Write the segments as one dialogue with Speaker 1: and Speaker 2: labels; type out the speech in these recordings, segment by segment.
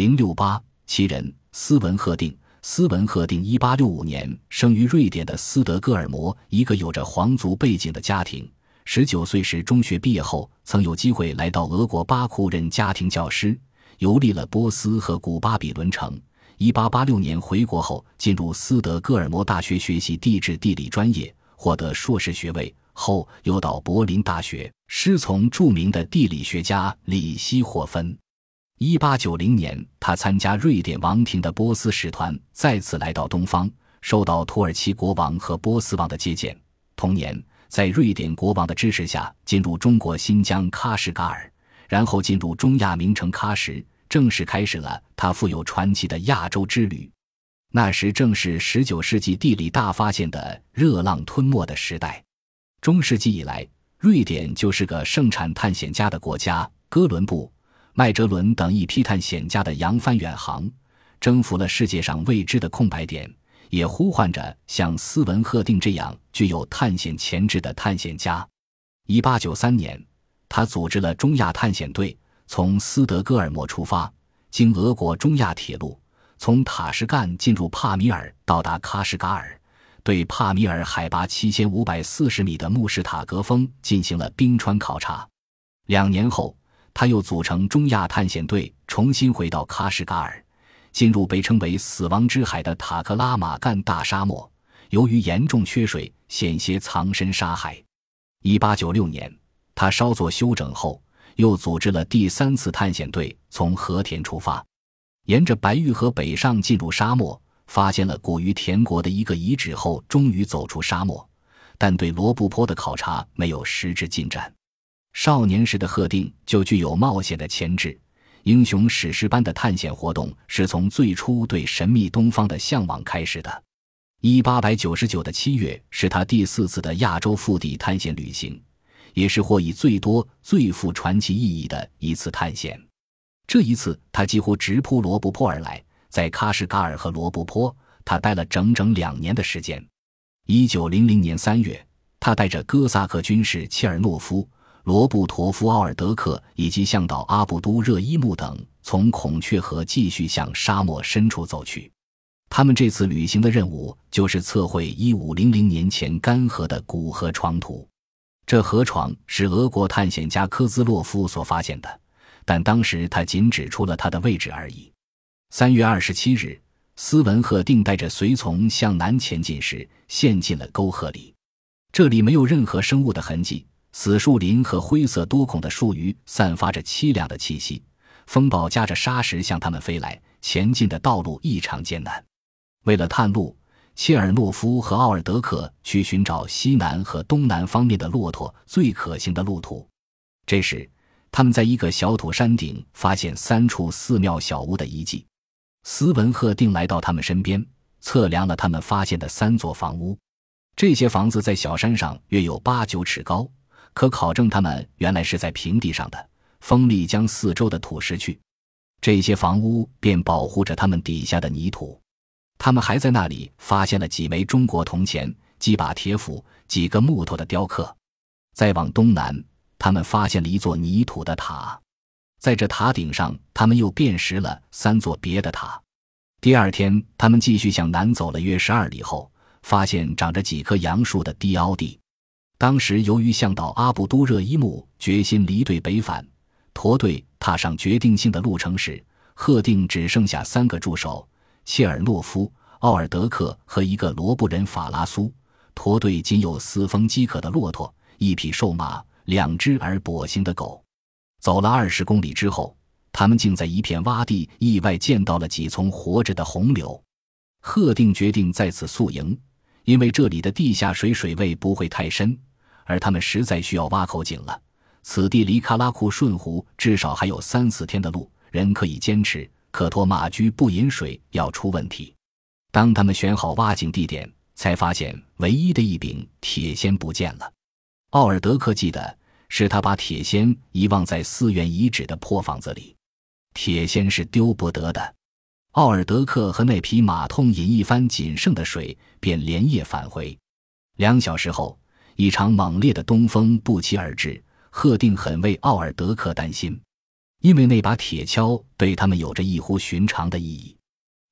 Speaker 1: 零六八其人斯文赫定。斯文赫定一八六五年生于瑞典的斯德哥尔摩，一个有着皇族背景的家庭。十九岁时中学毕业后，曾有机会来到俄国巴库任家庭教师，游历了波斯和古巴比伦城。一八八六年回国后，进入斯德哥尔摩大学学习地质地理专业，获得硕士学位后，又到柏林大学师从著名的地理学家李希霍芬。一八九零年，他参加瑞典王庭的波斯使团，再次来到东方，受到土耳其国王和波斯王的接见。同年，在瑞典国王的支持下，进入中国新疆喀什噶尔，然后进入中亚名城喀什。正式开始了他富有传奇的亚洲之旅。那时正是十九世纪地理大发现的热浪吞没的时代。中世纪以来，瑞典就是个盛产探险家的国家。哥伦布、麦哲伦等一批探险家的扬帆远航，征服了世界上未知的空白点，也呼唤着像斯文赫定这样具有探险潜质的探险家。一八九三年，他组织了中亚探险队。从斯德哥尔摩出发，经俄国中亚铁路，从塔什干进入帕米尔，到达喀什噶尔，对帕米尔海拔七千五百四十米的穆什塔格峰进行了冰川考察。两年后，他又组成中亚探险队，重新回到喀什噶尔，进入被称为“死亡之海”的塔克拉玛干大沙漠。由于严重缺水，险些藏身沙海。一八九六年，他稍作休整后。又组织了第三次探险队，从和田出发，沿着白玉河北上，进入沙漠，发现了古于田国的一个遗址后，终于走出沙漠，但对罗布泊的考察没有实质进展。少年时的贺定就具有冒险的潜质，英雄史诗般的探险活动是从最初对神秘东方的向往开始的。一八九九的七月是他第四次的亚洲腹地探险旅行。也是获益最多、最富传奇意义的一次探险。这一次，他几乎直扑罗布泊而来，在喀什噶尔和罗布泊，他待了整整两年的时间。一九零零年三月，他带着哥萨克军士切尔诺夫、罗布托夫、奥尔德克以及向导阿布都热伊木等，从孔雀河继续向沙漠深处走去。他们这次旅行的任务就是测绘一五零零年前干涸的古河床图。这河床是俄国探险家科兹洛夫所发现的，但当时他仅指出了它的位置而已。三月二十七日，斯文赫定带着随从向南前进时，陷进了沟壑里。这里没有任何生物的痕迹，死树林和灰色多孔的树鱼散发着凄凉的气息。风暴夹着沙石向他们飞来，前进的道路异常艰难。为了探路。切尔诺夫和奥尔德克去寻找西南和东南方面的骆驼最可行的路途。这时，他们在一个小土山顶发现三处寺庙小屋的遗迹。斯文赫定来到他们身边，测量了他们发现的三座房屋。这些房子在小山上约有八九尺高，可考证他们原来是在平地上的。风力将四周的土石去，这些房屋便保护着他们底下的泥土。他们还在那里发现了几枚中国铜钱、几把铁斧、几个木头的雕刻。再往东南，他们发现了一座泥土的塔，在这塔顶上，他们又辨识了三座别的塔。第二天，他们继续向南走了约十二里后，发现长着几棵杨树的低凹地。当时，由于向导阿布都热伊木决心离队北返，驼队踏上决定性的路程时，赫定只剩下三个助手。切尔诺夫、奥尔德克和一个罗布人法拉苏，驼队仅有四峰饥渴的骆驼、一匹瘦马、两只而跛行的狗。走了二十公里之后，他们竟在一片洼地意外见到了几丛活着的红柳。赫定决定在此宿营，因为这里的地下水水位不会太深，而他们实在需要挖口井了。此地离喀拉库顺湖至少还有三四天的路，人可以坚持。可托马驹不饮水要出问题。当他们选好挖井地点，才发现唯一的一柄铁锨不见了。奥尔德克记得是他把铁锨遗忘在寺院遗址的破房子里。铁锨是丢不得的。奥尔德克和那匹马痛饮一番仅剩的水，便连夜返回。两小时后，一场猛烈的东风不期而至。赫定很为奥尔德克担心。因为那把铁锹对他们有着异乎寻常的意义。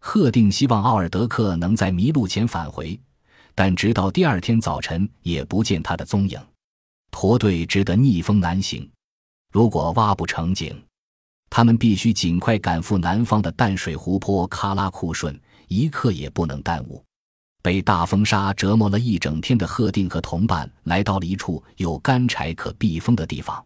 Speaker 1: 赫定希望奥尔德克能在迷路前返回，但直到第二天早晨也不见他的踪影。驼队只得逆风南行。如果挖不成井，他们必须尽快赶赴南方的淡水湖泊喀拉库顺，一刻也不能耽误。被大风沙折磨了一整天的贺定和同伴来到了一处有干柴可避风的地方。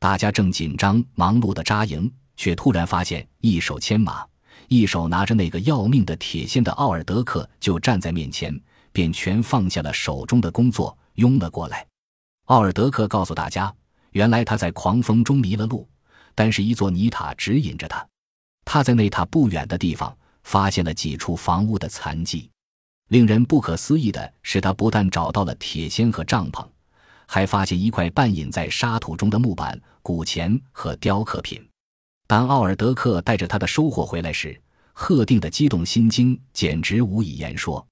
Speaker 1: 大家正紧张忙碌地扎营，却突然发现一手牵马。一手拿着那个要命的铁锨的奥尔德克就站在面前，便全放下了手中的工作，拥了过来。奥尔德克告诉大家，原来他在狂风中迷了路，但是一座泥塔指引着他。他在那塔不远的地方发现了几处房屋的残迹。令人不可思议的是，他不但找到了铁锨和帐篷，还发现一块半隐在沙土中的木板、古钱和雕刻品。当奥尔德克带着他的收获回来时，贺定的激动心惊简直无以言说。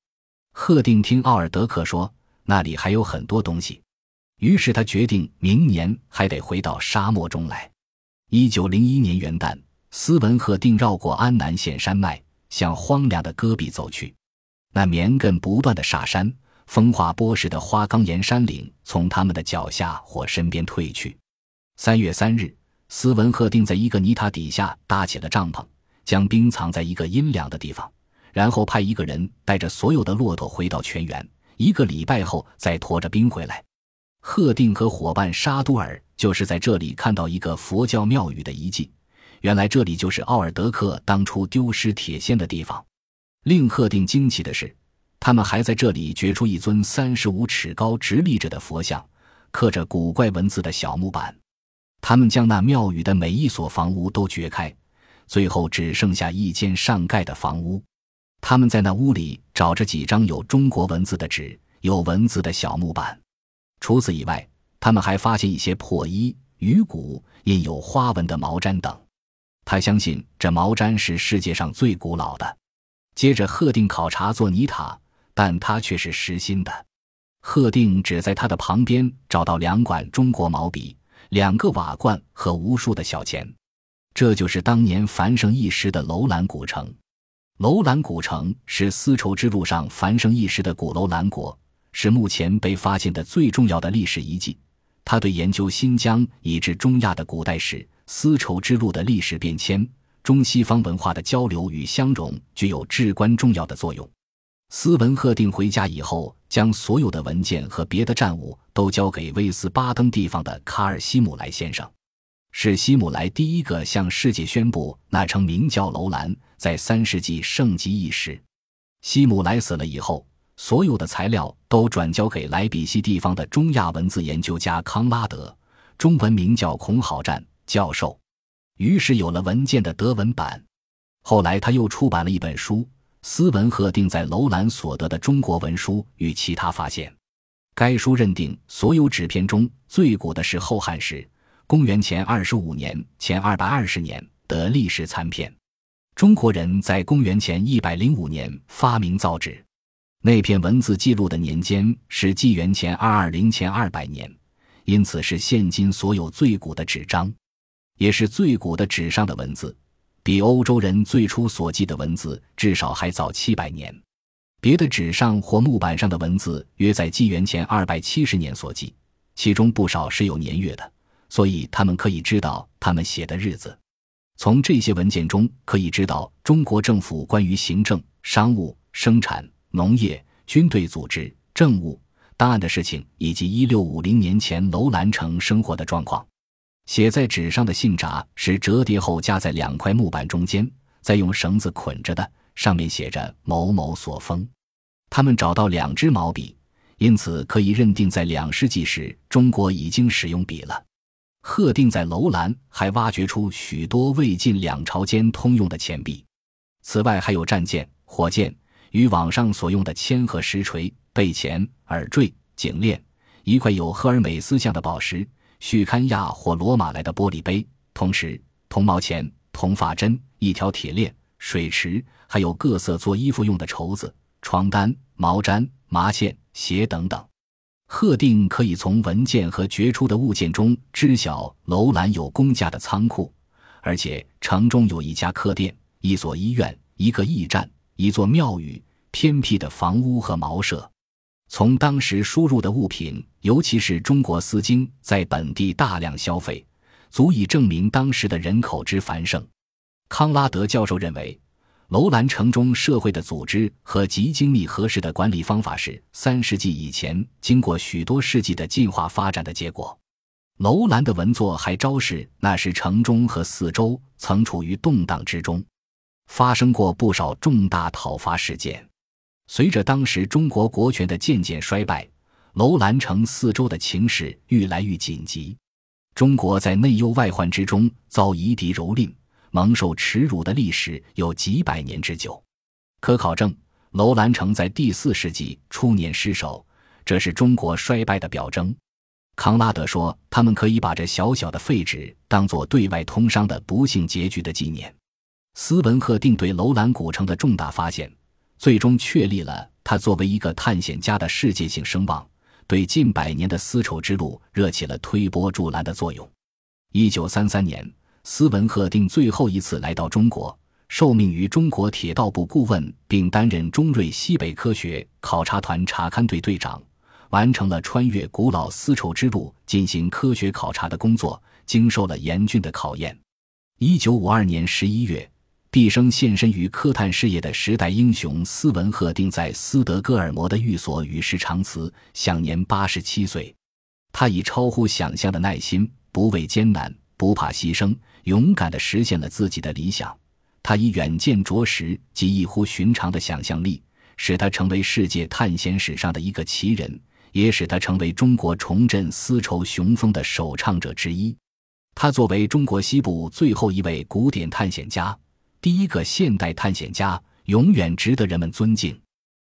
Speaker 1: 贺定听奥尔德克说那里还有很多东西，于是他决定明年还得回到沙漠中来。一九零一年元旦，斯文赫定绕过安南县山脉，向荒凉的戈壁走去。那绵亘不断的沙山、风化波似的花岗岩山岭从他们的脚下或身边退去。三月三日。斯文赫定在一个泥塔底下搭起了帐篷，将冰藏在一个阴凉的地方，然后派一个人带着所有的骆驼回到泉源。一个礼拜后再驮着冰回来。赫定和伙伴沙都尔就是在这里看到一个佛教庙宇的遗迹，原来这里就是奥尔德克当初丢失铁锨的地方。令赫定惊奇的是，他们还在这里掘出一尊三十五尺高、直立着的佛像，刻着古怪文字的小木板。他们将那庙宇的每一所房屋都掘开，最后只剩下一间上盖的房屋。他们在那屋里找着几张有中国文字的纸、有文字的小木板。除此以外，他们还发现一些破衣、鱼骨、印有花纹的毛毡等。他相信这毛毡是世界上最古老的。接着，贺定考察做泥塔，但他却是实心的。贺定只在他的旁边找到两管中国毛笔。两个瓦罐和无数的小钱，这就是当年繁盛一时的楼兰古城。楼兰古城是丝绸之路上繁盛一时的古楼兰国，是目前被发现的最重要的历史遗迹。它对研究新疆以至中亚的古代史、丝绸之路的历史变迁、中西方文化的交流与相融具有至关重要的作用。斯文赫定回家以后，将所有的文件和别的战物都交给威斯巴登地方的卡尔西姆莱先生，是西姆莱第一个向世界宣布那城名叫楼兰，在三世纪盛极一时。西姆莱死了以后，所有的材料都转交给莱比锡地方的中亚文字研究家康拉德，中文名叫孔好战教授，于是有了文件的德文版。后来他又出版了一本书。斯文赫定在楼兰所得的中国文书与其他发现，该书认定所有纸片中最古的是后汉时，公元前二十五年前二百二十年的历史残片。中国人在公元前一百零五年发明造纸，那篇文字记录的年间是纪元前二二零前二百年，因此是现今所有最古的纸张，也是最古的纸上的文字。比欧洲人最初所记的文字至少还早七百年，别的纸上或木板上的文字约在纪元前二百七十年所记，其中不少是有年月的，所以他们可以知道他们写的日子。从这些文件中可以知道中国政府关于行政、商务、生产、农业、军队组织、政务、档案的事情，以及一六五零年前楼兰城生活的状况。写在纸上的信札是折叠后夹在两块木板中间，再用绳子捆着的，上面写着“某某所封”。他们找到两支毛笔，因此可以认定在两世纪时中国已经使用笔了。贺定在楼兰还挖掘出许多魏晋两朝间通用的钱币，此外还有战舰、火箭与网上所用的铅和石锤、背钱、耳坠、颈链，一块有赫尔美斯像的宝石。叙堪亚或罗马来的玻璃杯、同时、铜毛钱、铜发针、一条铁链、水池，还有各色做衣服用的绸子、床单、毛毡、麻线、鞋等等。贺定可以从文件和掘出的物件中知晓楼兰有公家的仓库，而且城中有一家客店、一所医院、一个驿站、一座庙宇、偏僻的房屋和茅舍。从当时输入的物品，尤其是中国丝巾，在本地大量消费，足以证明当时的人口之繁盛。康拉德教授认为，楼兰城中社会的组织和极精密合适的管理方法是三世纪以前经过许多世纪的进化发展的结果。楼兰的文作还昭示，那时城中和四周曾处于动荡之中，发生过不少重大讨伐事件。随着当时中国国权的渐渐衰败，楼兰城四周的情势愈来愈紧急。中国在内忧外患之中遭夷狄蹂躏、蒙受耻辱的历史有几百年之久。可考证，楼兰城在第四世纪初年失守，这是中国衰败的表征。康拉德说：“他们可以把这小小的废纸当作对外通商的不幸结局的纪念。”斯文赫定对楼兰古城的重大发现。最终确立了他作为一个探险家的世界性声望，对近百年的丝绸之路热起了推波助澜的作用。一九三三年，斯文赫定最后一次来到中国，受命于中国铁道部顾问，并担任中瑞西北科学考察团查勘队队长，完成了穿越古老丝绸之路进行科学考察的工作，经受了严峻的考验。一九五二年十一月。毕生献身于科探事业的时代英雄斯文赫定在斯德哥尔摩的寓所与世长辞，享年八十七岁。他以超乎想象的耐心，不畏艰难，不怕牺牲，勇敢地实现了自己的理想。他以远见卓识及异乎寻常的想象力，使他成为世界探险史上的一个奇人，也使他成为中国重振丝绸雄风的首倡者之一。他作为中国西部最后一位古典探险家。第一个现代探险家永远值得人们尊敬。